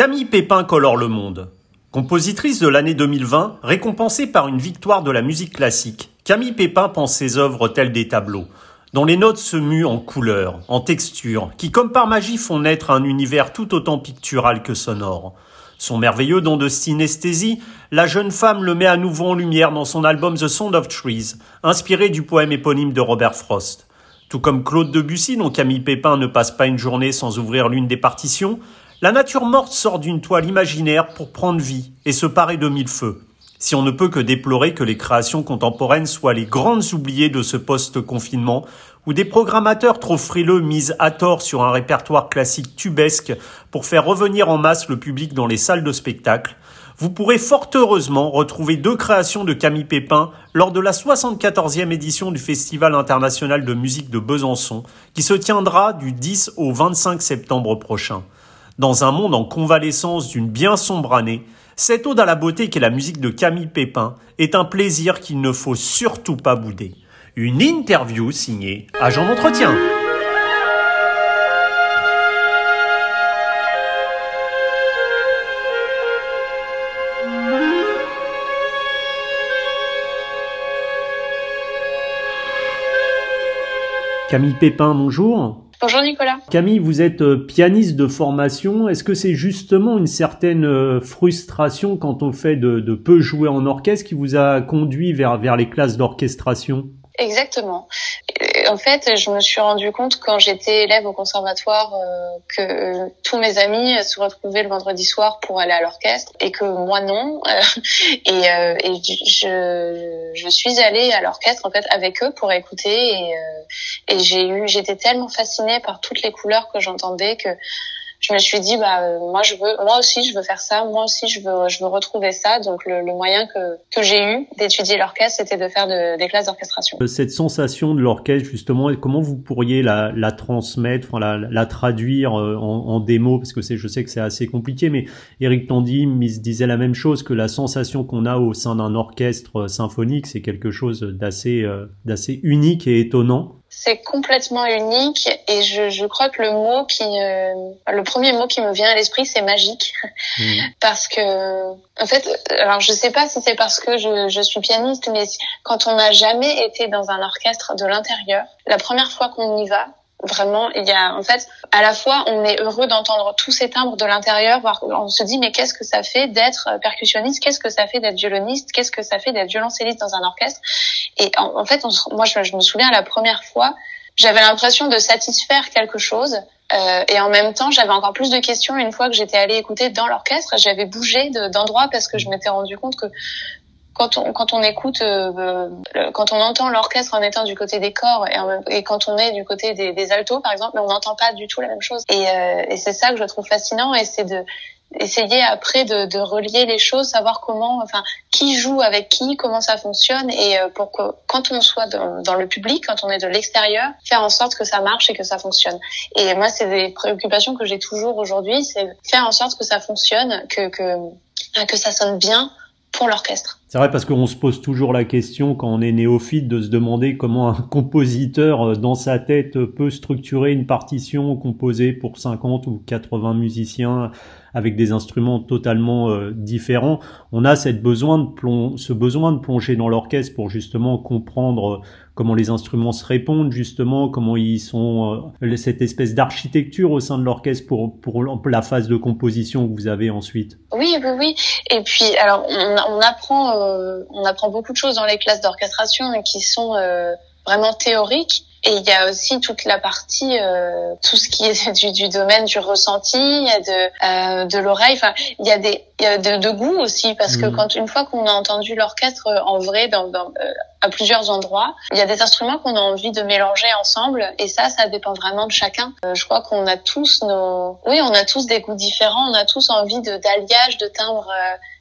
Camille Pépin colore le monde. Compositrice de l'année 2020, récompensée par une victoire de la musique classique, Camille Pépin pense ses œuvres telles des tableaux, dont les notes se muent en couleurs, en textures, qui comme par magie font naître un univers tout autant pictural que sonore. Son merveilleux don de synesthésie, la jeune femme le met à nouveau en lumière dans son album The Sound of Trees, inspiré du poème éponyme de Robert Frost. Tout comme Claude Debussy, dont Camille Pépin ne passe pas une journée sans ouvrir l'une des partitions, la nature morte sort d'une toile imaginaire pour prendre vie et se parer de mille feux. Si on ne peut que déplorer que les créations contemporaines soient les grandes oubliées de ce post-confinement, où des programmateurs trop frileux misent à tort sur un répertoire classique tubesque pour faire revenir en masse le public dans les salles de spectacle, vous pourrez fort heureusement retrouver deux créations de Camille Pépin lors de la 74e édition du Festival international de musique de Besançon, qui se tiendra du 10 au 25 septembre prochain. Dans un monde en convalescence d'une bien sombre année, cette ode à la beauté qu'est la musique de Camille Pépin est un plaisir qu'il ne faut surtout pas bouder. Une interview signée Agent d'entretien. Camille Pépin, bonjour. Bonjour Nicolas. Camille, vous êtes euh, pianiste de formation. Est-ce que c'est justement une certaine euh, frustration quand on fait de, peu jouer en orchestre qui vous a conduit vers les classes d'orchestration? Exactement. En fait, je me suis rendu compte quand j'étais élève au conservatoire euh, que tous mes amis se retrouvaient le vendredi soir pour aller à l'orchestre et que moi non. et, euh, je, suis allée à l'orchestre en fait avec eux pour écouter et, euh, et j'ai eu j'étais tellement fascinée par toutes les couleurs que j'entendais que je me suis dit bah euh, moi je veux moi aussi je veux faire ça. Moi aussi je veux je veux retrouver ça. Donc le, le moyen que que j'ai eu d'étudier l'orchestre c'était de faire de, des classes d'orchestration. Euh, cette sensation de l'orchestre justement comment vous pourriez la, la transmettre enfin la, la traduire euh, en, en démo parce que c'est je sais que c'est assez compliqué mais Eric Tandy disait la même chose que la sensation qu'on a au sein d'un orchestre symphonique c'est quelque chose d'assez d'assez unique et étonnant c'est complètement unique et je, je, crois que le mot qui euh, le premier mot qui me vient à l'esprit c'est magique mmh. parce que en fait alors je sais pas si c'est parce que je, je suis pianiste mais quand on n'a jamais été dans un orchestre de l'intérieur la première fois qu'on y va Vraiment, il y a en fait à la fois on est heureux d'entendre tous ces timbres de l'intérieur, on se dit mais qu'est-ce que ça fait d'être percussionniste, qu'est-ce que ça fait d'être violoniste, qu'est-ce que ça fait d'être violoncelliste dans un orchestre? Et en, en fait, on, moi je, je, me souviens la première fois, j'avais l'impression de satisfaire quelque chose. Euh, et en même temps, j'avais encore plus de questions une fois que j'étais allée écouter dans l'orchestre. J'avais bougé d'endroit parce que je m'étais rendu compte que quand on écoute euh, quand on entend l'orchestre en étant du côté des corps et, quand on est du côté des, altos par exemple on n'entend pas du tout la même chose. Et, euh, et c'est ça que je trouve fascinant et c'est de essayer après de, relier les choses savoir comment enfin qui joue avec qui comment ça fonctionne et euh, pour que quand on soit dans, le public quand on est de l'extérieur faire en sorte que ça marche et que ça fonctionne. Et moi c'est des préoccupations que j'ai toujours aujourd'hui c'est faire en sorte que ça fonctionne que que que ça sonne bien l'orchestre. C'est vrai parce qu'on se pose toujours la question quand on est néophyte de se demander comment un compositeur euh, dans sa tête peut structurer une partition composée pour 50 ou 80 musiciens avec des instruments totalement euh, différents. On a cette besoin de ce besoin de plonger dans l'orchestre pour justement comprendre euh, comment les instruments se répondent justement, comment ils sont cette espèce d'architecture au sein de l'orchestre pour pour la phase de composition que vous avez ensuite. Oui, oui, oui. Et puis alors on, apprend euh, on apprend beaucoup de choses dans les classes d'orchestration qui sont euh, vraiment théoriques. Et il y a aussi toute la partie, euh, tout ce qui est du, du, domaine du ressenti, de, euh, de l'oreille. Enfin, il y a des, il y a de, de goût aussi parce que mmh. quand une fois qu'on a entendu l'orchestre en vrai dans, dans euh, à plusieurs endroits, il y a des instruments qu'on a envie de mélanger ensemble. Et ça, ça dépend vraiment de chacun. Euh, je crois qu'on a tous nos, oui, on a tous des goûts différents. On a tous envie de d'alliage, de timbres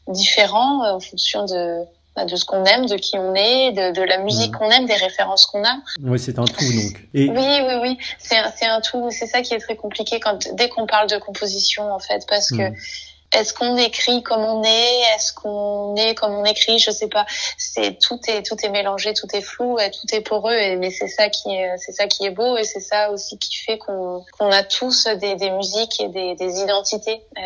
différents en fonction de de ce qu'on aime, de qui on est, de, de la musique mmh. qu'on aime, des références qu'on a. Oui, c'est un tout donc. Et... Oui, oui, oui, c'est un, un tout. C'est ça qui est très compliqué quand dès qu'on parle de composition en fait, parce que mmh. est-ce qu'on écrit comme on est? Est-ce qu'on est comme on écrit? Je sais pas. C'est tout est tout est mélangé, tout est flou, et tout est poreux. Et, mais c'est ça qui est c'est ça qui est beau et c'est ça aussi qui fait qu'on qu'on a tous des, des musiques et des, des identités euh,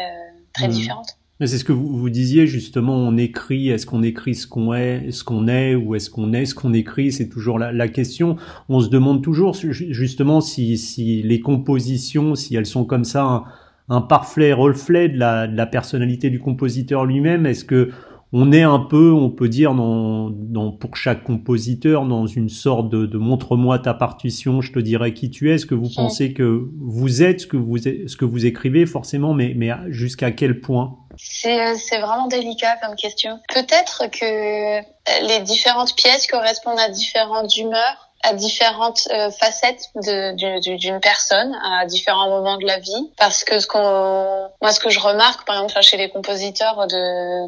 très mmh. différentes. C'est ce que vous, vous disiez justement. On écrit. Est-ce qu'on écrit ce qu'on est, ce qu'on est, ou est-ce qu'on est ce qu'on écrit C'est toujours la, la, question. On se demande toujours justement si, si les compositions, si elles sont comme ça un parfait reflet de la, de la personnalité du compositeur lui-même Est-ce que on est un peu, on peut dire, dans, dans, pour chaque compositeur, dans une sorte de, de montre-moi ta partition, je te dirai qui tu es. Est-ce que vous pensez que vous êtes ce que vous, ce que vous écrivez forcément, mais, mais jusqu'à quel point? C'est, vraiment délicat comme question. Peut-être que les différentes pièces correspondent à différentes humeurs à différentes euh, facettes d'une personne à différents moments de la vie parce que ce qu'on moi ce que je remarque par exemple chez les compositeurs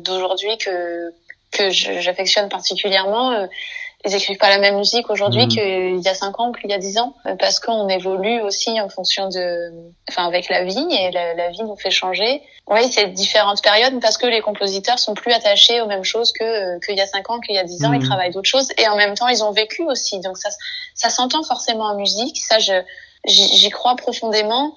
d'aujourd'hui que que j'affectionne particulièrement euh, ils écrivent pas la même musique aujourd'hui mmh. qu'il y a cinq ans ou qu'il y a dix ans parce qu'on évolue aussi en fonction de enfin avec la vie et la, la vie nous fait changer oui, c'est différentes périodes parce que les compositeurs sont plus attachés aux mêmes choses que qu'il y a cinq ans, qu'il y a dix ans. Ils mhm. travaillent d'autres choses et en même temps ils ont vécu aussi. Donc ça, ça s'entend forcément en musique. Ça, je j'y crois profondément.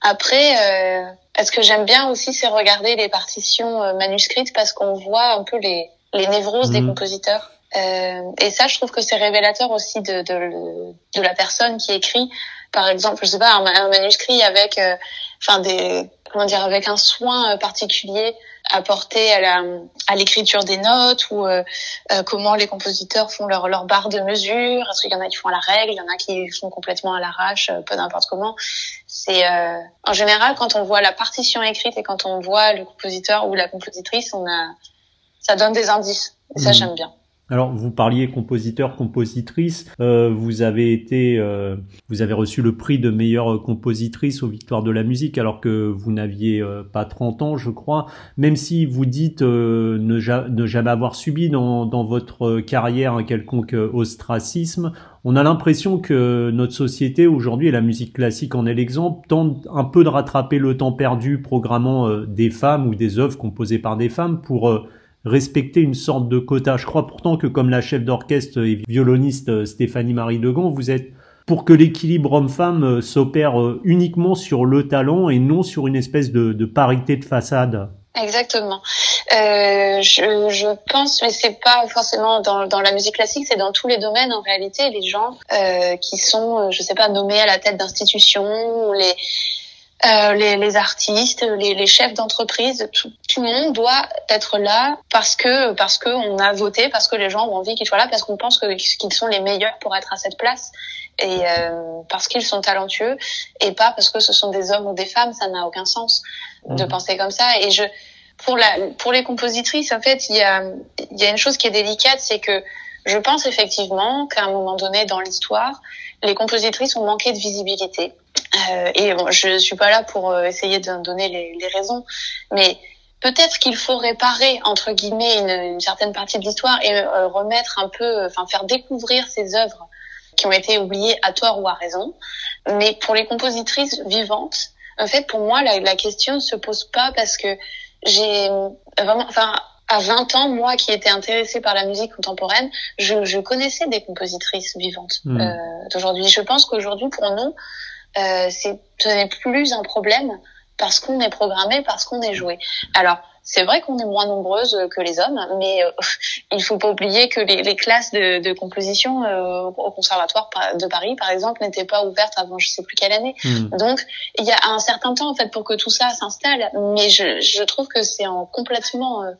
Après, euh, ce que j'aime bien aussi, c'est regarder les partitions euh, manuscrites parce qu'on voit un peu les les névroses des mhm. compositeurs. Euh, et ça, je trouve que c'est révélateur aussi de, de, de la personne qui écrit. Par exemple, je sais pas, un, manuscrit avec, euh, enfin des comment dire, avec un soin euh, particulier apporté à la à l'écriture des notes ou euh, euh, comment les compositeurs font leur leur barre de mesure. Est-ce qu'il y en a qui font à la règle, il y en a qui font complètement à l'arrache, peu n'importe comment. C'est en général quand on voit la partition écrite et quand on voit le compositeur ou la compositrice, on a ça donne des indices. Et ça mmh. j'aime bien. Alors, vous parliez compositeur, compositrice. Euh, vous avez été, euh, vous avez reçu le prix de meilleure compositrice aux Victoires de la musique, alors que vous n'aviez euh, pas 30 ans, je crois. Même si vous dites ne, ne, jamais avoir subi dans, dans votre carrière un quelconque ostracisme, on a l'impression que notre société aujourd'hui, et la musique classique en est l'exemple, tente un peu de rattraper le temps perdu programmant des femmes ou des œuvres composées par des femmes pour respecter une sorte de quota. Je crois pourtant que comme la chef d'orchestre et violoniste euh, Stéphanie Marie Degan, vous êtes pour que l'équilibre homme-femme euh, s'opère euh, uniquement sur le talent et non sur une espèce de, parité de façade. Exactement. Je, pense, mais c'est pas forcément dans, la musique classique, c'est dans tous les domaines en réalité. Les gens qui sont, je sais pas, nommés à la tête d'institutions, les euh, les, les, artistes, les, les chefs d'entreprise, tout, tout, le monde doit être là parce que parce que on a voté, parce que les gens ont envie qu'ils soient là, parce qu'on pense que qu'ils sont les meilleurs pour être à cette place et euh, parce qu'ils sont talentueux et pas parce que ce sont des hommes ou des femmes, ça n'a aucun sens de mmh. penser comme ça. Et je pour la pour les compositrices, en fait, il y a il y a une chose qui est délicate, c'est que je pense effectivement qu'à un moment donné dans l'histoire, les compositrices ont manqué de visibilité. Euh, et bon, je suis pas là pour euh, essayer de donner les, les raisons, mais peut-être qu'il faut réparer entre guillemets une, une certaine partie de l'histoire et euh, remettre un peu, enfin faire découvrir ces œuvres qui ont été oubliées à tort ou à raison. Mais pour les compositrices vivantes, en fait, pour moi, la, la question ne se pose pas parce que j'ai vraiment, enfin, à 20 ans, moi qui étais intéressée par la musique contemporaine, je, je connaissais des compositrices vivantes hmm. euh, d'aujourd'hui. Je pense qu'aujourd'hui, pour nous, euh, ce n'est plus un problème parce qu'on est programmé, parce qu'on est joué. Alors, c'est vrai qu'on est moins nombreuses que les hommes, mais euh, il faut pas oublier que les, les classes de, de composition euh, au conservatoire de Paris, par exemple, n'étaient pas ouvertes avant je sais plus quelle année. Hmm. Donc, il y a un certain temps en fait pour que tout ça s'installe, mais je, je trouve que c'est en complètement euh,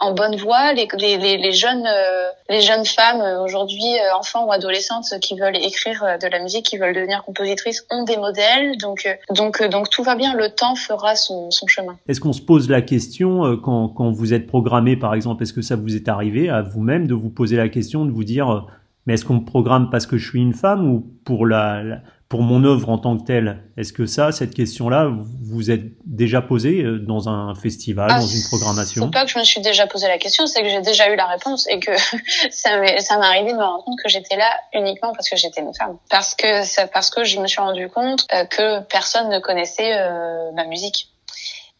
en bonne voie. Les, les, les jeunes, euh, les jeunes femmes euh, aujourd'hui, euh, enfants ou adolescentes, qui veulent écrire de la musique, qui veulent devenir compositrices, ont des modèles. Donc, donc, donc tout va bien. Le temps fera son, son chemin. Est-ce qu'on se pose la question quand, quand vous êtes programmé, par exemple, est-ce que ça vous est arrivé à vous-même de vous poser la question, de vous dire, mais est-ce qu'on me programme parce que je suis une femme ou pour la pour mon œuvre en tant que telle, est-ce que ça, cette question-là, vous êtes déjà posée euh, dans un festival, ah, dans une programmation? C'est pas que je me suis déjà posé la question, c'est que j'ai déjà eu la réponse et que ça m'est arrivé de me rendre compte que j'étais là uniquement parce que j'étais une femme, parce que parce que je me suis rendu compte euh, que personne ne connaissait euh, ma musique.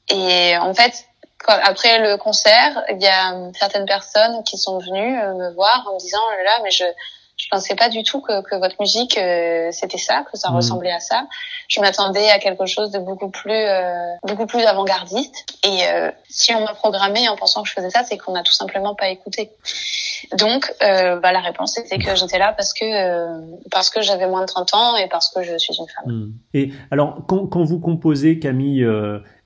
Et en fait, après le concert, il y a certaines personnes qui sont venues me voir en me disant là, mais je je pensais pas du tout que, que votre musique euh, c'était ça, que ça mmh. ressemblait à ça. Je m'attendais à quelque chose de beaucoup plus euh, beaucoup plus avant-gardiste. Et euh, si on m'a programmé en pensant que je faisais ça, c'est qu'on n'a tout simplement pas écouté. Donc bah, la réponse c'était que j'étais là parce que parce que j'avais moins de 30 ans et parce que je suis une femme. Mmh. Et alors quand, quand vous composez Camille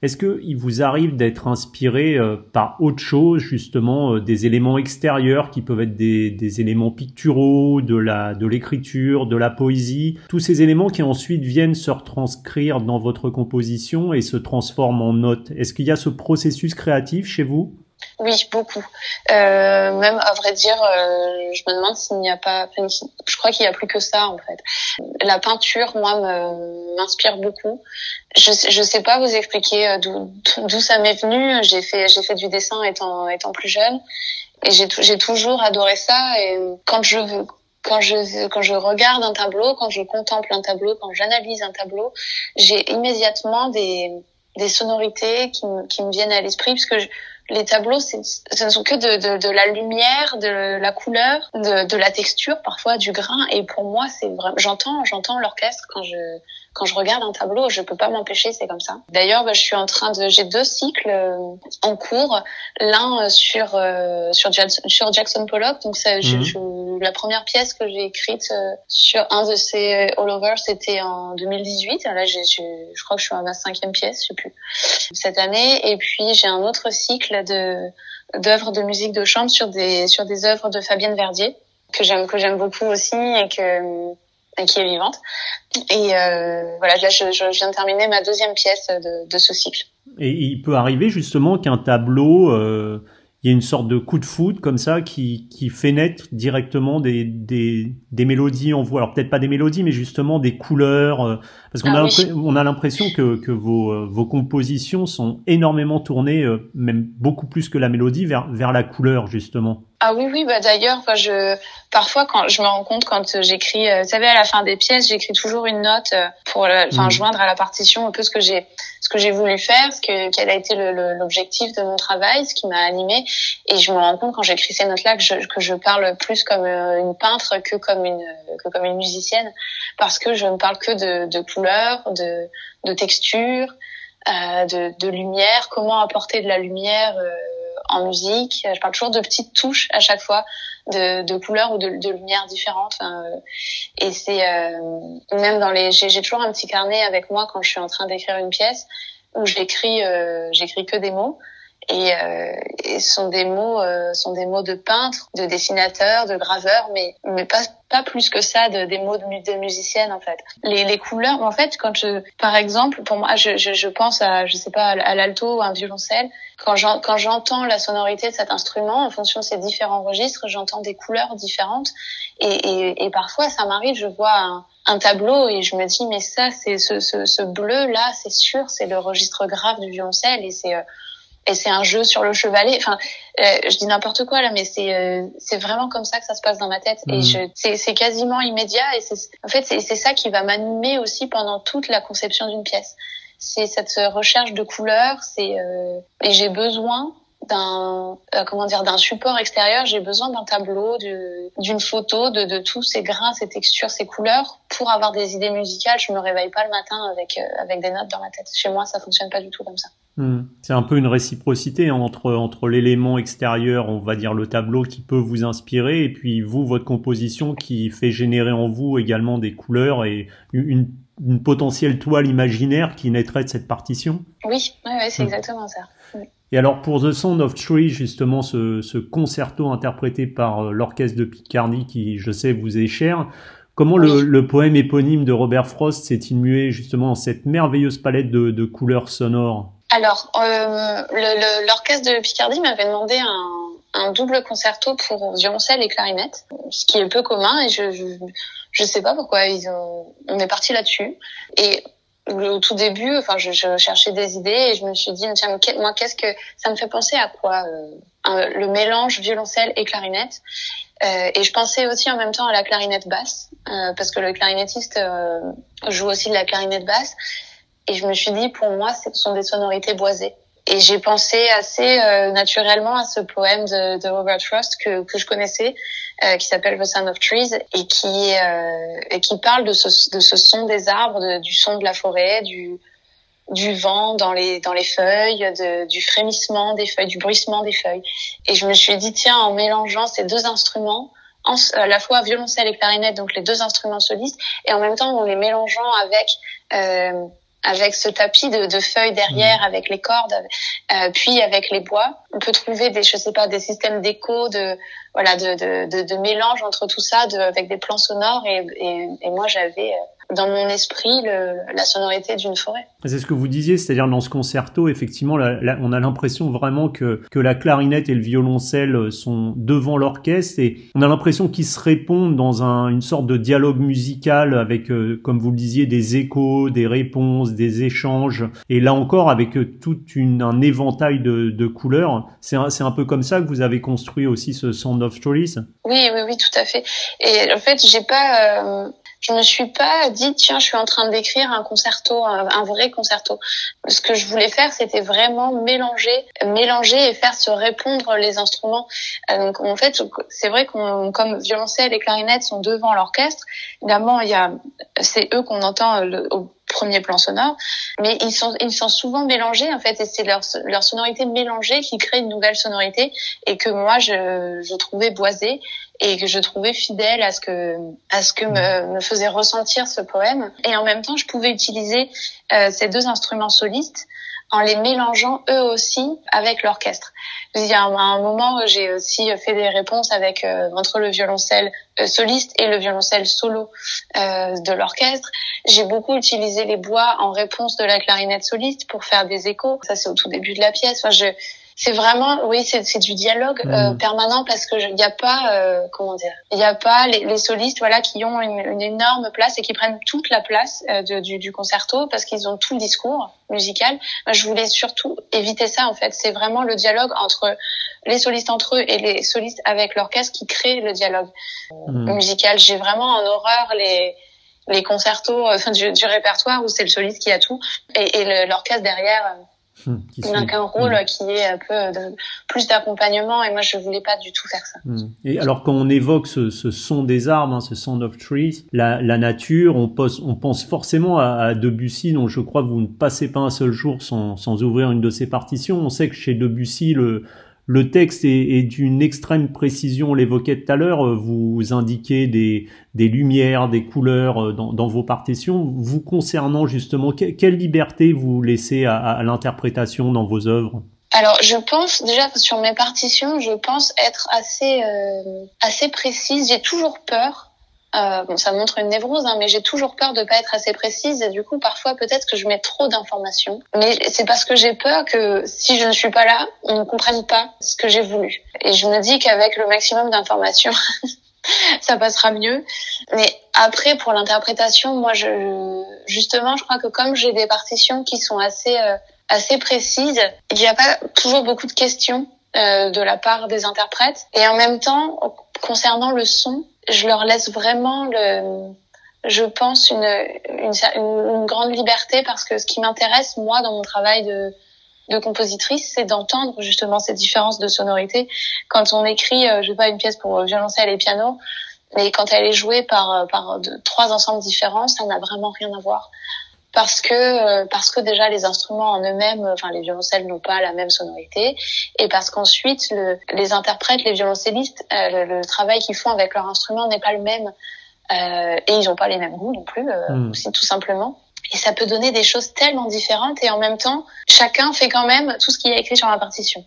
est-ce qu'il vous arrive d'être inspiré euh, par autre chose, justement, euh, des éléments extérieurs qui peuvent être des, éléments picturaux, de la de l'écriture, de la poésie, tous ces éléments qui ensuite viennent se retranscrire dans votre composition et se transforment en notes Est-ce qu'il y a ce processus créatif chez vous? Oui, beaucoup. Euh, même à vrai dire, euh, je me demande s'il n'y a pas. je crois qu'il n'y a plus que ça en fait. La peinture, moi, m'inspire beaucoup. Je je sais pas vous expliquer euh, d'où ça m'est venu. J'ai fait j'ai fait du dessin étant étant plus jeune et j'ai toujours adoré ça. Et quand je veux quand je quand je regarde un tableau, quand je contemple un tableau, quand j'analyse un tableau, j'ai immédiatement des des sonorités qui, qui me viennent à l'esprit parce que les tableaux, ce ne sont que de, de, de, la lumière, de la couleur, de, de la texture, parfois du grain. Et pour moi, c'est vraiment, j'entends, j'entends l'orchestre quand je quand je regarde un tableau, je peux pas m'empêcher, c'est comme ça. D'ailleurs, bah, je suis en train de, j'ai deux cycles euh, en cours, l'un euh, sur euh, sur, Jackson, sur Jackson Pollock. Donc, ça, je, mhm. la première pièce que j'ai écrite sur un de ces all over, c'était en 2018. Là, j'ai, je crois que je suis à ma cinquième pièce, je sais plus, cette année. Et puis, j'ai un autre cycle de d'œuvres de musique de chambre sur des sur des œuvres de Fabienne Verdier que j'aime que j'aime beaucoup aussi et que qui est vivante. Et euh, voilà, là, je, je, viens de terminer ma deuxième pièce de, de ce cycle. Et il peut arriver justement qu'un tableau, euh, il y ait une sorte de coup de foudre comme ça qui, qui fait naître directement des, des, des mélodies en vous. Alors peut-être pas des mélodies, mais justement des couleurs. Euh, parce qu'on ah, a, on a l'impression que, que vos, euh, vos compositions sont énormément tournées, euh, même beaucoup plus que la mélodie, vers, vers la couleur justement. Ah oui, oui, bah d'ailleurs, je parfois quand je me rends compte quand j'écris, euh, vous savez, à la fin des pièces, j'écris toujours une note euh, pour, enfin, mmh. joindre à la partition un peu ce que j'ai, ce que j'ai voulu faire, ce que quel a été l'objectif de mon travail, ce qui m'a animé, et je me rends compte quand j'écris ces notes-là que je, que je parle plus comme euh, une peintre que comme une que comme une musicienne, parce que je ne parle que de, de couleurs, de, de texture, euh, de, de lumière, comment apporter de la lumière. Euh, en musique. Je parle toujours de petites touches à chaque fois, de, de couleurs ou de, de lumières différentes. Euh, et c'est euh, même dans les, j'ai toujours un petit carnet avec moi quand je suis en train d'écrire une pièce où j'écris, euh, j'écris que des mots. Et, euh, et sont des mots euh, sont des mots de peintre, de dessinateur, de graveur, mais mais pas pas plus que ça de, des mots de, de musicienne en fait. Les, les couleurs, en fait, quand je, par exemple, pour moi, je, je, je pense à, je sais pas, à l'alto à un violoncelle. Quand j'entends la sonorité de cet instrument, en fonction de ses différents registres, j'entends des couleurs différentes. Et, et, et parfois, ça m'arrive, je vois un, un, tableau et je me dis, mais ça, c'est ce, ce, ce bleu là, c'est sûr, c'est le registre grave du violoncelle et c'est euh, et c'est un jeu sur le chevalet. Enfin, euh, je dis n'importe quoi là, mais c'est euh, c'est vraiment comme ça que ça se passe dans ma tête. Et mhm. je c'est c'est quasiment immédiat. Et c'est en fait c'est c'est ça qui va m'animer aussi pendant toute la conception d'une pièce. C'est cette recherche de couleurs. C'est euh, et j'ai besoin d'un euh, comment dire d'un support extérieur, j'ai besoin d'un tableau, d'une photo, de, de tous ces grains, ces textures, ces couleurs pour avoir des idées musicales. Je me réveille pas le matin avec avec des notes dans la tête. Chez moi, ça fonctionne pas du tout comme ça. Hmm. C'est un peu une réciprocité entre, entre l'élément extérieur, on va dire le tableau qui peut vous inspirer, et puis vous, votre composition qui fait générer en vous également des couleurs et une, une potentielle toile imaginaire qui naîtrait de cette partition? Oui, oui, c'est hmm. exactement ça. Et alors pour The Sound of Tree, justement ce, ce concerto interprété par euh, l'orchestre de Picardie qui, je sais, vous est cher, Comment le, le, poème éponyme de Robert Frost s'est-il mué justement en cette merveilleuse palette de, de couleurs sonores? Alors, euh, l'orchestre de Picardie m'avait demandé un, un, double concerto pour violoncelle et clarinette, ce qui est peu commun et je je, je sais pas pourquoi ils ont on est parti là-dessus. Et au tout début, enfin, je, je, cherchais des idées et je me suis dit, tiens, moi, qu'est-ce que ça me fait penser à quoi euh, le mélange violoncelle et clarinette euh, Et je pensais aussi en même temps à la clarinette basse euh, parce que le clarinettiste joue aussi de la clarinette basse et je me suis dit, pour moi, ce sont des sonorités boisées. Et j'ai pensé assez naturellement à ce poème de, de Robert Frost que, que je connaissais, qui s'appelle The Sound of Trees et qui et qui parle de ce, de ce son des arbres, du son de la forêt, du du vent dans les dans les feuilles, de, du frémissement des feuilles, du bruissement des feuilles. Et je me suis dit tiens, en mélangeant ces deux instruments, en, à la fois violoncelle et clarinette, donc les deux instruments solistes, et en même temps en les mélangeant avec euh, avec ce tapis de, de feuilles derrière, mmh. avec les cordes, euh, puis avec les bois, on peut trouver des, je sais pas, des systèmes d'écho, de voilà, de, de, de, de, mélange entre tout ça, de, avec des plans sonores. Et, et, et moi, j'avais euh, dans mon esprit le, la sonorité d'une forêt. C'est ce que vous disiez, c'est-à-dire dans ce concerto, effectivement, on a l'impression vraiment que, que la clarinette et le violoncelle sont devant l'orchestre et on a l'impression qu'ils se répondent dans un, une sorte de dialogue musical avec, euh, comme vous le disiez, des échos, des réponses, des échanges et là encore avec euh, tout une, un éventail de, de couleurs. C'est un, un peu comme ça que vous avez construit aussi ce Sound of Stories? Oui, oui, oui, tout à fait. Et en fait, j'ai pas... Euh je me suis pas dit tiens je suis en train d'écrire un concerto un, vrai concerto. Ce que je voulais faire c'était vraiment mélanger mélanger et faire se répondre les instruments. Euh, donc en fait c'est vrai qu'on comme violoncelle et clarinette sont devant l'orchestre évidemment il y a c'est eux qu'on entend le, au premier plan sonore, mais ils sont ils sont souvent mélangés en fait et c'est leur leur sonorité mélangée qui crée une nouvelle sonorité et que moi je je trouvais boisée et que je trouvais fidèle à ce que à ce que me, me faisait ressentir ce poème. Et en même temps je pouvais utiliser euh, ces deux instruments solistes en les mélangeant eux aussi avec l'orchestre. Il y a un, moment où j'ai aussi fait des réponses avec euh, entre le violoncelle euh, soliste et le violoncelle solo euh, de l'orchestre. J'ai beaucoup utilisé les bois en réponse de la clarinette soliste pour faire des échos. Ça c'est au tout début de la pièce. Enfin, je c'est vraiment, oui, c'est du dialogue euh, mmh. permanent parce que il n'y a pas, euh, comment dire, il n'y a pas les, les, solistes, voilà, qui ont une, une, énorme place et qui prennent toute la place euh, de, du, du, concerto parce qu'ils ont tout le discours musical. Je voulais surtout éviter ça en fait. C'est vraiment le dialogue entre les solistes entre eux et les solistes avec l'orchestre qui crée le dialogue mmh. musical. J'ai vraiment en horreur les les concertos enfin, du, du répertoire où c'est le soliste qui a tout et, et l'orchestre derrière Hum, il n'a qu'un rôle hum. qui est un peu de, plus d'accompagnement et moi je voulais pas du tout faire ça. Hum. Et alors quand on évoque ce, ce son des arbres, hein, ce sound of trees, la, la nature, on, pose, on pense forcément à, à, Debussy dont je crois que vous ne passez pas un seul jour sans, sans ouvrir une de ses partitions. On sait que chez Debussy le le texte est, d'une extrême précision, on l'évoquait tout à l'heure, euh, vous indiquez des, lumières, des couleurs euh, dans, vos partitions. Vous concernant justement, quelle liberté vous laissez à, à l'interprétation dans vos œuvres? Alors, je pense déjà sur mes partitions, je pense être assez euh, assez précise. J'ai toujours peur euh, bon, ça montre une névrose, hein, mais j'ai toujours peur de pas être assez précise et du coup, parfois, peut-être que je mets trop d'informations. Mais c'est parce que j'ai peur que si je ne suis pas là, on ne comprenne pas ce que j'ai voulu. Et je me dis qu'avec le maximum d'informations, ça passera mieux. Mais après, pour l'interprétation, moi, je, justement, je crois que comme j'ai des partitions qui sont assez, euh, assez précises, il n'y a pas toujours beaucoup de questions euh, de la part des interprètes. Et en même temps, concernant le son, je leur laisse vraiment le, je pense une, une, une, grande liberté parce que ce qui m'intéresse moi dans mon travail de, de compositrice, c'est d'entendre justement ces différences de sonorité. Quand on écrit, euh, je sais pas, une pièce pour violoncelle et piano, mais quand elle est jouée par par trois ensembles différents, ça n'a vraiment rien à voir parce que euh, parce que déjà les instruments en eux-mêmes, enfin les violoncelles n'ont pas la même sonorité, et parce qu'ensuite le, les interprètes, les violoncellistes, euh, le, travail qu'ils font avec leur instrument n'est pas le même, euh, et ils n'ont pas les mêmes goûts non plus, mm. aussi tout simplement. Et ça peut donner des choses tellement différentes, et en même temps, chacun fait quand même tout ce qui est écrit sur la partition.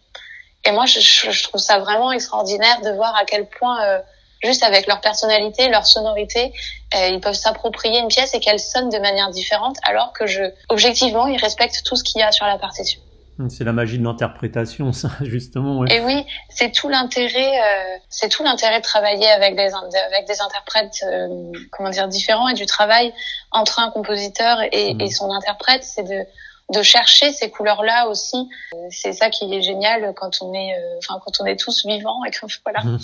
Et moi, je, je trouve ça vraiment extraordinaire de voir à quel point juste avec leur personnalité, leur sonorité, euh, ils peuvent s'approprier une pièce et qu'elle sonne de manière différente, alors que je, objectivement, ils respectent tout ce qu'il y a sur la partition. C'est la magie de l'interprétation, ça, justement. Ouais. Et oui, c'est tout l'intérêt, euh, c'est tout l'intérêt de travailler avec des avec des interprètes, euh, comment dire, différents et du travail entre un compositeur et, mmh. et son interprète, c'est de de chercher ces couleurs-là aussi. C'est ça qui est génial quand on est, euh, enfin quand on est tous vivants et qu'on voilà, mmh.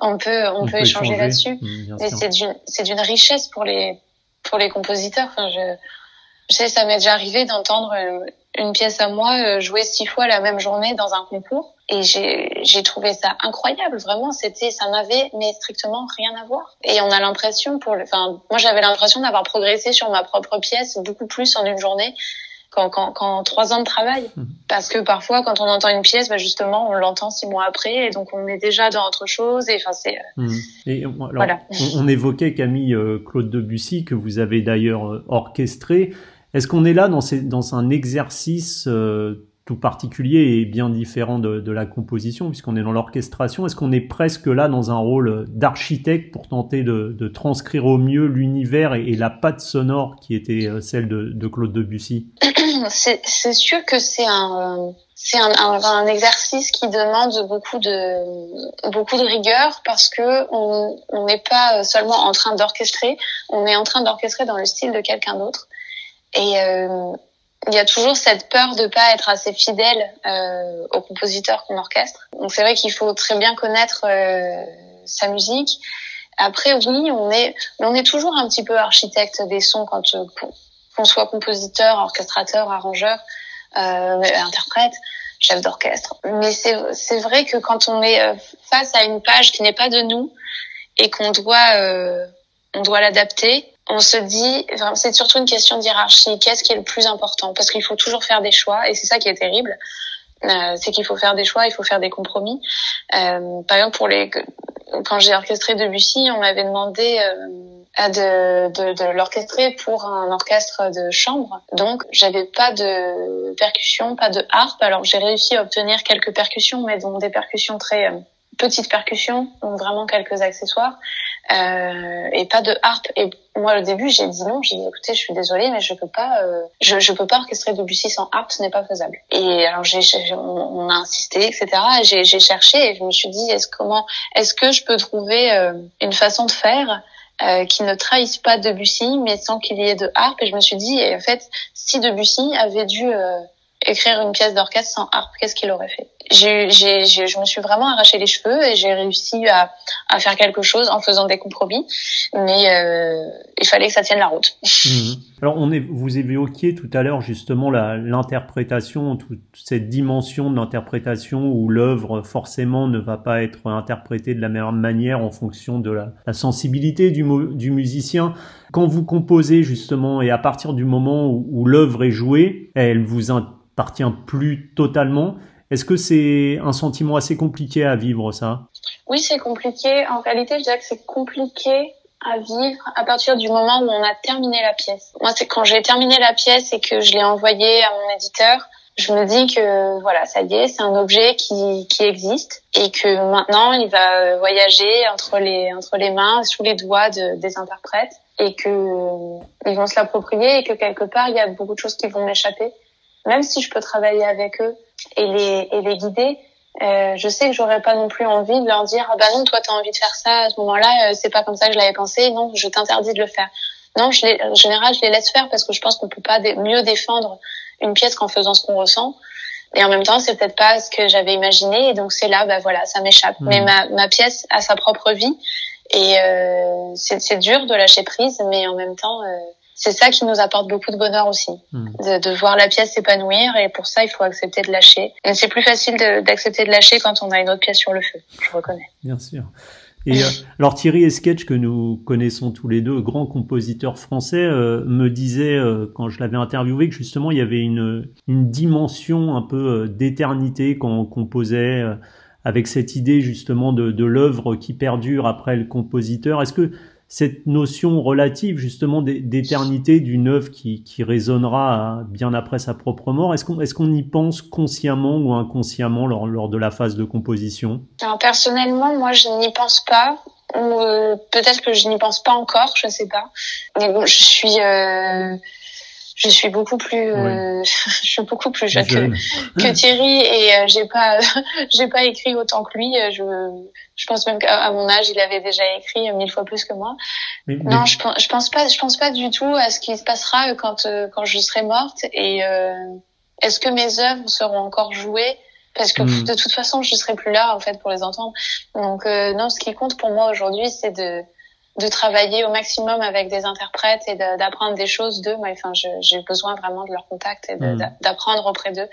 on peut on, peut, échanger, là-dessus. Mmh, Mais c'est d'une c'est d'une richesse pour les pour les compositeurs. Enfin, je Je sais, ça m'est déjà arrivé d'entendre une pièce à moi jouer six fois la même journée dans un concours et j'ai j'ai trouvé ça incroyable vraiment c'était ça n'avait mais strictement rien à voir et on a l'impression pour enfin moi j'avais l'impression d'avoir progressé sur ma propre pièce beaucoup plus en une journée qu'en qu'en trois ans de travail mmh. parce que parfois quand on entend une pièce bah justement on l'entend six mois après et donc on est déjà dans autre chose et enfin c'est euh, alors, voilà. on, on, évoquait Camille euh, Claude Debussy que vous avez d'ailleurs euh, orchestré est-ce qu'on est là dans, ces, dans un exercice euh, tout particulier et bien différent de, de la composition, puisqu'on est dans l'orchestration. Est-ce qu'on est presque là dans un rôle d'architecte pour tenter de, de, transcrire au mieux l'univers et, la patte sonore qui était euh, celle de, de Claude Debussy? C'est sûr que c'est un, c'est un, un, un, exercice qui demande beaucoup de beaucoup de rigueur parce que on n'est pas seulement en train d'orchestrer, on est en train d'orchestrer dans le style de quelqu'un d'autre. Et, euh, il y a toujours cette peur de pas être assez fidèle euh, au compositeur qu'on orchestre. Donc c'est vrai qu'il faut très bien connaître euh, sa musique. Après oui, on est on est toujours un petit peu architecte des sons quand euh, qu'on soit compositeur, orchestrateur, arrangeur, euh, interprète, chef d'orchestre. Mais c'est c'est vrai que quand on est euh, face à une page qui n'est pas de nous et qu'on doit on doit l'adapter, on se dit, c'est surtout une question d'hierarchie. Qu'est-ce qui est le plus important? Parce qu'il faut toujours faire des choix, et c'est ça qui est terrible. Euh, c'est qu'il faut faire des choix, il faut faire des compromis. Euh, par exemple, pour les, quand j'ai orchestré Debussy, on m'avait demandé euh, de, de, de l'orchestrer pour un orchestre de chambre. Donc, j'avais pas de percussion, pas de harpe. Alors, j'ai réussi à obtenir quelques percussions, mais dont des percussions très euh, petites percussions, donc vraiment quelques accessoires euh, et pas de harpe. Et moi, au début, j'ai dit non. J'ai dit écoutez, je suis désolée, mais je peux pas, euh, je, je peux pas orchestrer Debussy sans harpe, ce n'est pas faisable. Et alors, j'ai, on, a insisté, etc. J'ai, j'ai cherché et je me suis dit est-ce comment, est-ce que je peux trouver euh, une façon de faire euh, qui ne trahisse pas Debussy, mais sans qu'il y ait de harpe? Et je me suis dit, et en fait, si Debussy avait dû euh, écrire une pièce d'orchestre sans harpe, qu'est-ce qu'il aurait fait? J'ai, j'ai, je me suis vraiment arraché les cheveux et j'ai réussi à, à, faire quelque chose en faisant des compromis, mais euh, il fallait que ça tienne la route. Mmh. Alors, on est, vous évoquiez tout à l'heure justement la, l'interprétation, toute cette dimension de l'interprétation où l'œuvre forcément ne va pas être interprétée de la meilleure manière en fonction de la, la sensibilité du, du musicien. Quand vous composez justement et à partir du moment où, où l'œuvre est jouée, elle vous appartient plus totalement. Est-ce que c'est un sentiment assez compliqué à vivre, ça? Oui, c'est compliqué. En réalité, je dirais que c'est compliqué à vivre à partir du moment où on a terminé la pièce. Moi, c'est quand j'ai terminé la pièce et que je l'ai envoyée à mon éditeur, je me dis que voilà, ça y est, c'est un objet qui, qui existe et que maintenant il va voyager entre les entre les mains, sous les doigts de, des interprètes et que ils vont se l'approprier et que quelque part il y a beaucoup de choses qui vont m'échapper, même si je peux travailler avec eux et les, et les guider, euh, je sais que j'aurais pas non plus envie de leur dire ah bah non toi t'as envie de faire ça à ce moment-là euh, c'est pas comme ça que je l'avais pensé non je t'interdis de le faire. Non je les, en général je les laisse faire parce que je pense qu'on peut pas mieux défendre une pièce qu'en faisant ce qu'on ressent. Et en même temps c'est peut-être pas ce que j'avais imaginé et donc c'est là bah voilà ça m'échappe. Mmh. mais ma, ma pièce a sa propre vie et euh, c'est dur de lâcher prise mais en même temps euh, c'est ça qui nous apporte beaucoup de bonheur aussi, hmm. de, de, voir la pièce s'épanouir et pour ça il faut accepter de lâcher. Et c'est plus facile d'accepter de, lâcher quand on a une autre pièce sur le feu, je reconnais. Bien sûr. Et euh, alors Thierry Esquetch, que nous connaissons tous les deux, grand compositeur français, euh, me disait euh, quand je l'avais interviewé que justement il y avait une, une dimension un peu d'éternité quand on composait, avec cette idée justement de, de l'œuvre qui perdure après le compositeur. Est-ce que cette notion relative justement d'éternité d'une œuvre qui, qui résonnera bien après sa propre mort. Est-ce qu'on est qu'on y pense consciemment ou inconsciemment lors, lors de la phase de composition? Alors personnellement, moi je n'y pense pas. Ou euh, peut-être que je n'y pense pas encore, je ne sais pas. Mais bon, je suis euh, je suis beaucoup plus euh, je suis beaucoup plus jeune, Que, que, Thierry et euh, j'ai pas j'ai pas écrit autant que lui. Je je pense même qu'à mon âge il avait déjà écrit mille fois plus que moi. Non je pense je pense pas je pense pas du tout à ce qui se passera quand euh, quand je serai morte. Et est-ce que mes œuvres seront encore jouées? Parce que hmm. de toute façon je serai plus là en fait pour les entendre. Donc non ce qui compte pour moi aujourd'hui c'est de de travailler au maximum avec des interprètes et d'apprendre des choses d'eux. Enfin, j'ai besoin vraiment de leur contact et mm. d'apprendre auprès d'eux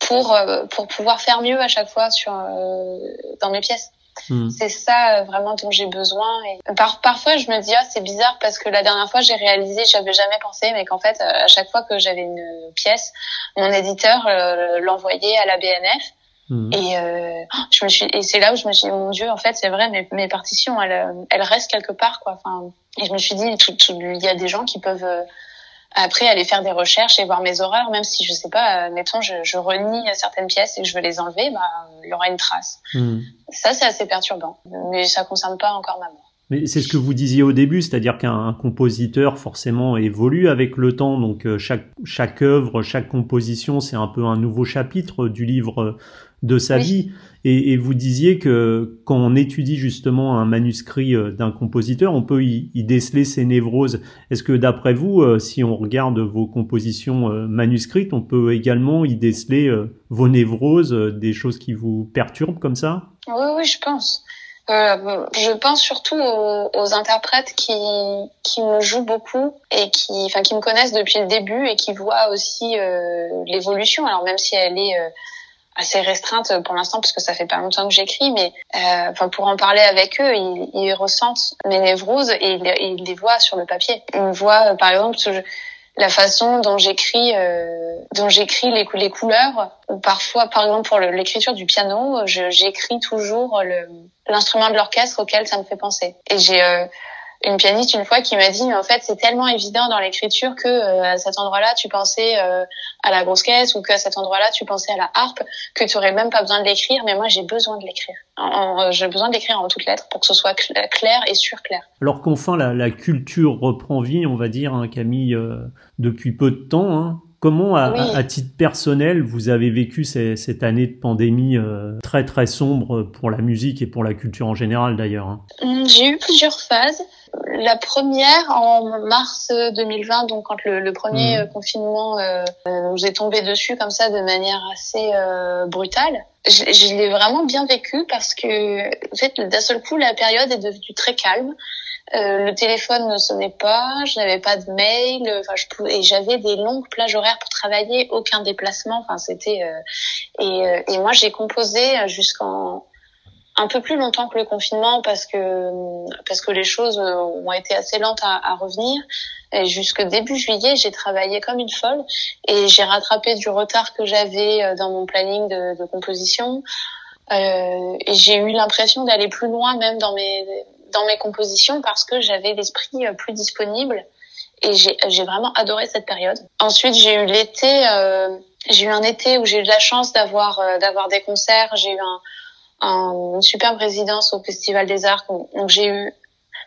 pour euh, pour pouvoir faire mieux à chaque fois sur euh, dans mes pièces. Mm. C'est ça euh, vraiment dont j'ai besoin. Et par, parfois, je me dis ah c'est bizarre parce que la dernière fois j'ai réalisé, j'avais jamais pensé, mais qu'en fait à chaque fois que j'avais une pièce, mon éditeur l'envoyait à la BNF Mhm. Et euh, je me suis, et c'est là où je me suis dit, mon Dieu, en fait, c'est vrai, mes, mes partitions, elles, elles restent quelque part, quoi. Enfin, et je me suis dit, il y a des gens qui peuvent euh, après aller faire des recherches et voir mes horreurs, même si je sais pas, euh, mettons, je, je renie certaines pièces et que je veux les enlever, bah, il y aura une trace. Mhm. Ça, c'est assez perturbant, mais ça concerne pas encore ma mort. Mais c'est ce que vous disiez au début, c'est-à-dire qu'un compositeur forcément évolue avec le temps, donc euh, chaque chaque œuvre, chaque composition, c'est un peu un nouveau chapitre du livre de sa vie. Et, vous disiez que quand on étudie justement un manuscrit euh, d'un compositeur, on peut y, déceler ses névroses. Est-ce que d'après vous, euh, si on regarde vos compositions euh, manuscrites, on peut également y déceler vos névroses, des choses qui vous perturbent comme ça? Oui, oui, je pense. je pense surtout aux, interprètes qui, qui me jouent beaucoup et qui, enfin, qui me connaissent depuis le début et qui voient aussi l'évolution. Alors même si elle est assez restreinte pour l'instant parce que ça fait pas longtemps que j'écris, mais euh, enfin pour en parler avec eux, ils, ils ressentent mes névroses et ils, les voient sur le papier. Ils voient euh, par exemple la façon dont j'écris euh, dont j'écris les, les couleurs ou parfois par exemple pour l'écriture du piano j'écris toujours l'instrument de l'orchestre auquel ça me fait penser et j'ai euh, une pianiste une fois qui m'a dit mais en fait c'est tellement évident dans l'écriture que euh, à cet endroit-là tu pensais euh, à la grosse caisse ou qu'à cet endroit-là tu pensais à la harpe que tu aurais même pas besoin de l'écrire. Mais moi j'ai besoin de l'écrire. Euh, j'ai besoin d'écrire en toutes lettres pour que ce soit clair et surclair alors qu'enfin la, la, culture reprend vie on va dire hein, Camille depuis peu de temps hein. Comment, à, titre personnel, vous avez vécu cette année de pandémie très très sombre pour la musique et pour la culture en général d'ailleurs hein? Hum, J'ai eu plusieurs phases. La première en mars 2020, donc quand le, premier mmh. confinement euh, nous est tombé dessus comme ça de manière assez euh, brutale, je, je l'ai vraiment bien vécu parce que en fait d'un seul coup la période est devenue très calme. Euh, le téléphone ne sonnait pas, je n'avais pas de mail, enfin je pouvais, et j'avais des longues plages horaires pour travailler, aucun déplacement, enfin c'était euh, et, euh, et moi j'ai composé jusqu'en un peu plus longtemps que le confinement parce que parce que les choses ont été assez lentes à, à revenir. Et jusque début juillet, j'ai travaillé comme une folle et j'ai rattrapé du retard que j'avais euh, dans mon planning de, de composition. Euh, et j'ai eu l'impression d'aller plus loin même dans mes dans mes compositions parce que j'avais l'esprit euh, plus disponible et j'ai vraiment adoré cette période. Ensuite, j'ai eu l'été, euh, j'ai eu un été où j'ai eu de la chance d'avoir euh, d'avoir des concerts. J'ai eu un une superbe résidence au Festival des Arts. Donc j'ai eu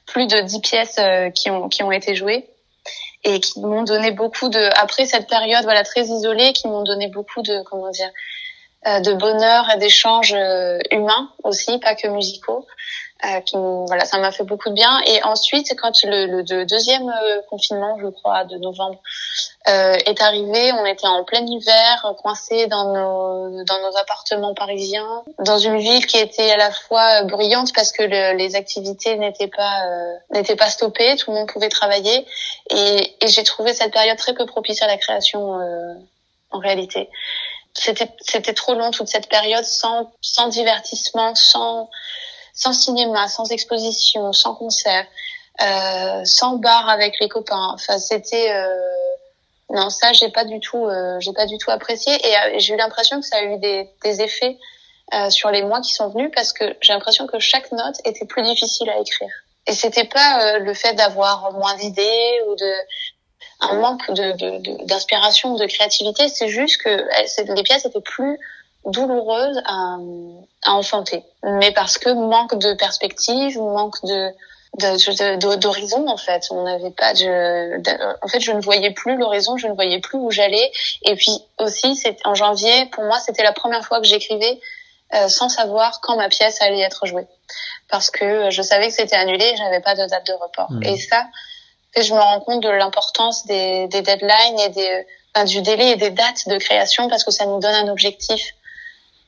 plus de dix pièces qui ont qui ont été jouées et qui m'ont donné beaucoup de après cette période voilà très isolée qui m'ont donné beaucoup de comment dire de bonheur et d'échanges humains aussi pas que musicaux euh, qui voilà ça m'a fait beaucoup de bien. Et ensuite quand le, le, deuxième euh, confinement je crois de novembre euh, est arrivé on était en plein hiver coincés dans nos dans nos appartements parisiens dans une ville qui était à la fois bruyante parce que le, les activités n'étaient pas euh, n'étaient pas stoppées tout le monde pouvait travailler. Et, et j'ai trouvé cette période très peu propice à la création en réalité. C'était c'était trop long toute cette période sans sans divertissement sans sans cinéma, sans exposition, sans concert, euh, sans bar avec les copains. Enfin, c'était euh, non, ça j'ai pas du tout, euh, j'ai pas du tout apprécié et euh, j'ai eu l'impression que ça a eu des, des effets euh, sur les mois qui sont venus parce que j'ai l'impression que chaque note était plus difficile à écrire. Et c'était pas le fait d'avoir moins d'idées ou de un manque de d'inspiration, de, de, créativité, c'est juste que les pièces étaient plus douloureuse à, à enfanter, mais parce que manque de perspective, manque de d'horizon en fait. On n'avait pas de, en fait je ne voyais plus l'horizon je ne voyais plus où j'allais. Et puis aussi c'est en janvier pour moi c'était la première fois que j'écrivais euh, sans savoir quand ma pièce allait être jouée. Parce que je savais que c'était annulé et j'avais pas de date de report. Mmh. et ça je me rends compte de l'importance des, des deadlines et des du délai et des dates de création parce que ça nous donne un objectif. euh,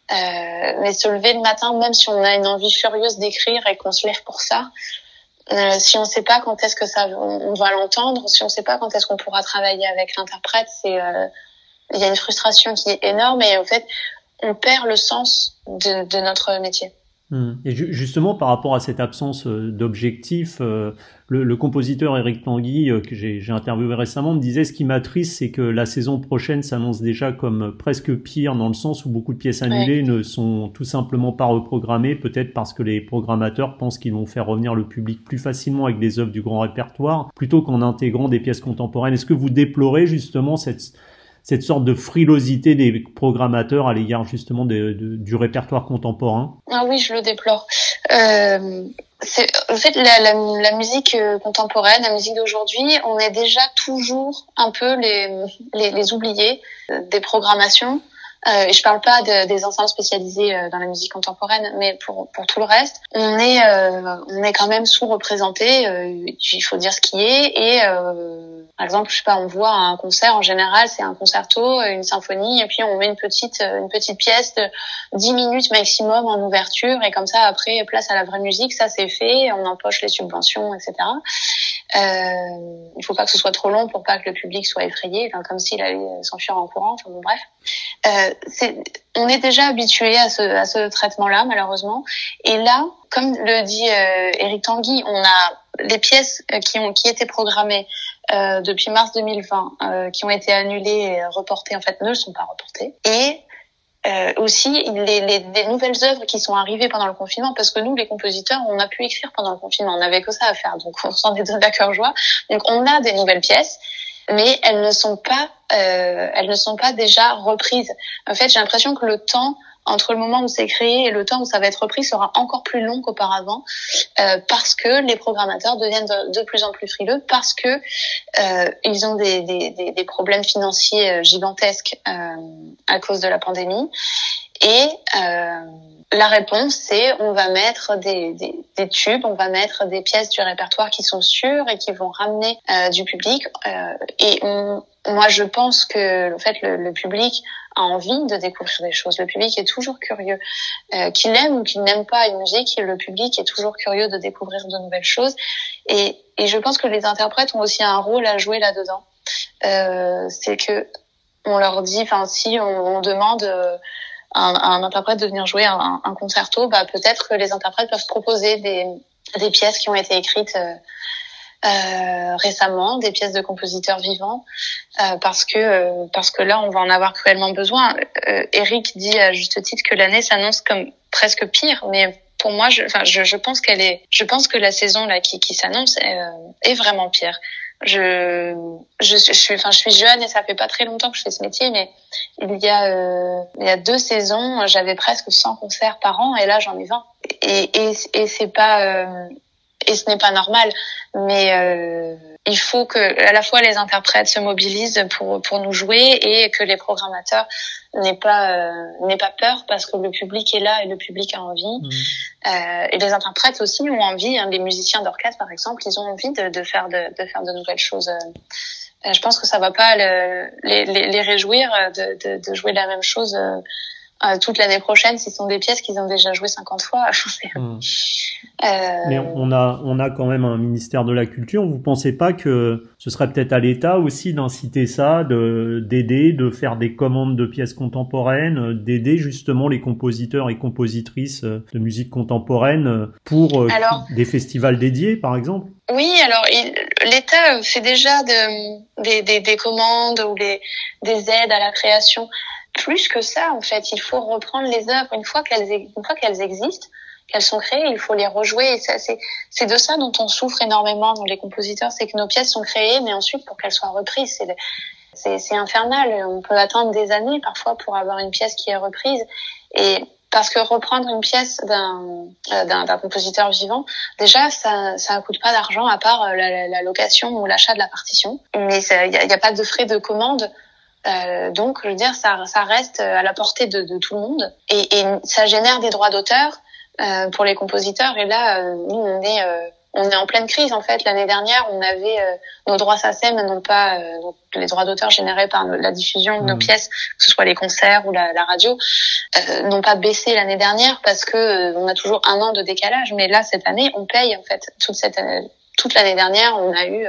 mais se lever le matin, même si on a une envie furieuse d'écrire et qu'on se lève pour ça, si on ne sait pas quand est-ce que ça, on, va l'entendre, si on ne sait pas quand est-ce qu'on pourra travailler avec l'interprète, c'est, il y a une frustration qui est énorme et en fait, on perd le sens de, de notre métier. Hmm. Et justement, par rapport à cette absence euh, d'objectif, euh, le, le, compositeur Eric Tanguy, euh, que j'ai interviewé récemment, me disait ce qui m'attriste, c'est que la saison prochaine s'annonce déjà comme presque pire, dans le sens où beaucoup de pièces annulées ne sont tout simplement pas reprogrammées, peut-être parce que les programmateurs pensent qu'ils vont faire revenir le public plus facilement avec des œuvres du grand répertoire, plutôt qu'en intégrant des pièces contemporaines. Est-ce que vous déplorez justement cette cette sorte de frilosité des programmateurs à l'égard justement du répertoire contemporain Ah oui, je le déplore. Euh, en fait, la, musique euh, contemporaine, la musique d'aujourd'hui, on est déjà toujours un peu les, les, les oubliés des programmations. Euh, je parle pas de, des ensembles spécialisés euh, dans la musique contemporaine, mais pour, pour tout le reste, on est euh, on est quand même sous-représenté. Euh, il faut dire ce qui est. Et euh, par exemple, je sais pas, on voit un concert en général, c'est un concerto, une symphonie, et puis on met une petite une petite pièce de 10 minutes maximum en ouverture, et comme ça après place à la vraie musique, ça c'est fait, on empoche les subventions, etc. Euh, il faut pas que ce soit trop long pour pas que le public soit effrayé, comme s'il allait s'enfuir en courant. Enfin bon, bref. Euh, c'est, on est déjà habitué à ce, à ce traitement-là, malheureusement. Et là, comme le dit euh, Eric Tanguy, on a les pièces euh, qui ont qui étaient programmées euh, depuis mars 2020, euh, qui ont été annulées et reportées, en fait, ne sont pas reportées. Et euh, aussi les, les, les, nouvelles œuvres qui sont arrivées pendant le confinement, parce que nous, les compositeurs, on a pu écrire pendant le confinement, on n'avait que ça à faire, donc on s'en est donné à cœur joie. Donc on a des nouvelles pièces, mais elles ne sont pas, euh, elles ne sont pas déjà reprises. En fait, j'ai l'impression que le temps entre le moment où c'est créé et le temps où ça va être repris sera encore plus long qu'auparavant euh, parce que les programmateurs deviennent de, plus en plus frileux parce que euh, ils ont des, des, des, problèmes financiers euh, gigantesques euh, à cause de la pandémie et euh, la réponse, c'est on va mettre des, des, des, tubes, on va mettre des pièces du répertoire qui sont sûres et qui vont ramener euh, du public. Euh, et moi, je pense que en fait, le, le, public a envie de découvrir des choses. Le public est toujours curieux, euh, qu'il aime ou qu'il n'aime pas une musique. Le public est toujours curieux de découvrir de nouvelles choses. Et, et je pense que les interprètes ont aussi un rôle à jouer là-dedans. Euh, c'est que on leur dit, enfin, si on, on demande euh, un, un, interprète de venir jouer un, un concerto, bah, peut-être que les interprètes peuvent proposer des, des pièces qui ont été écrites euh, euh, récemment, des pièces de compositeurs vivants, euh, parce que euh, parce que là, on va en avoir cruellement besoin. Euh, Eric dit à juste titre que l'année s'annonce comme presque pire, mais pour moi, je, enfin, je, je pense qu'elle est, je pense que la saison là qui, qui s'annonce est, est vraiment pire je, je, je, suis, enfin, je suis jeune et ça fait pas très longtemps que je fais ce métier, mais il y a, euh, il y a deux saisons, j'avais presque 100 concerts par an et là j'en ai 20. Et, et, et c'est pas, euh, et ce n'est pas normal, mais euh, il faut que à la fois les interprètes se mobilisent pour pour nous jouer et que les programmateurs n'aient pas euh, n'aient pas peur parce que le public est là et le public a envie. Mmh. euh, et les interprètes aussi ont envie hein, les musiciens d'orchestre par exemple ils ont envie de, de faire de, de, faire de nouvelles choses. Euh, je pense que ça va pas le, les, les, les, réjouir de, de, de, jouer la même chose euh, toute l'année prochaine s'ils sont des pièces qu'ils ont déjà jouées 50 fois. Hmm. euh... Mais on a, on a quand même un ministère de la Culture. Vous pensez pas que ce serait peut-être à l'État aussi d'inciter ça, de d'aider, de faire des commandes de pièces contemporaines, d'aider justement les compositeurs et compositrices de musique contemporaine pour euh, alors, des festivals dédiés, par exemple? Oui, alors l'État fait déjà de, des, des, des, commandes ou des, des aides à la création plus que ça, en fait, il faut reprendre les œuvres une fois qu'elles une fois qu'elles existent, qu'elles sont créées, il faut les rejouer. Et ça, c'est c'est de ça dont on souffre énormément dans les compositeurs, c'est que nos pièces sont créées, mais ensuite pour qu'elles soient reprises, c'est c'est infernal. On peut attendre des années parfois pour avoir une pièce qui est reprise. Et parce que reprendre une pièce d'un euh, d'un compositeur vivant, déjà ça ça coûte pas d'argent à part euh, la, location ou l'achat de la partition. Mais il y a, y a, pas de frais de commande euh, donc, je veux dire, ça, ça reste à la portée de, de tout le monde et, et, ça génère des droits d'auteur euh, pour les compositeurs. Et là, euh, nous, on est, euh, on est en pleine crise en fait. L'année dernière, on avait euh, nos droits SACEM, non pas euh, les droits d'auteur générés par la diffusion de nos mmh. pièces, que ce soit les concerts ou la, la radio, euh, n'ont pas baissé l'année dernière parce que on a toujours un an de décalage. Mais là, cette année, on paye en fait toute cette toute l'année dernière, on a eu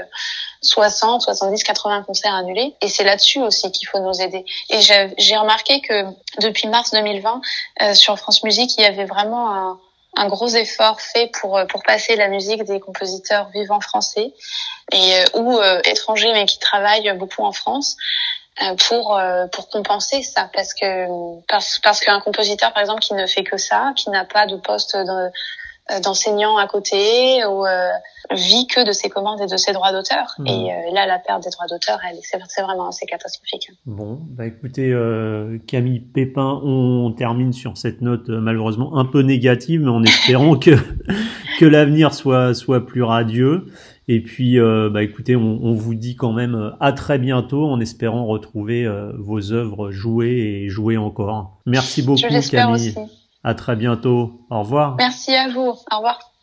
60, 70, 80 concerts annulés. Et c'est là-dessus aussi qu'il faut nous aider. Et j'ai remarqué que depuis mars 2020, sur France Musique, il y avait vraiment un, un gros effort fait pour euh, pour passer la musique des compositeurs vivants français et euh, ou euh, étrangers mais qui travaillent beaucoup en France pour pour compenser ça parce que parce parce qu'un compositeur par exemple qui ne fait que ça qui n'a pas de poste d'enseignant à côté ou vit que de ses commandes et de ses droits d'auteur. Hmm. Et euh, là, la perte des droits d'auteur, c'est vraiment assez catastrophique. Bon, bah écoutez, euh, Camille Pépin, on termine sur cette note euh, malheureusement un peu négative, mais en espérant que que l'avenir soit soit plus radieux. Et puis, euh, bah écoutez, on, on, vous dit quand même à très bientôt, en espérant retrouver vos œuvres jouées et jouées encore. Merci beaucoup, Camille. Aussi. À très bientôt. Au revoir. Merci à vous. Au revoir.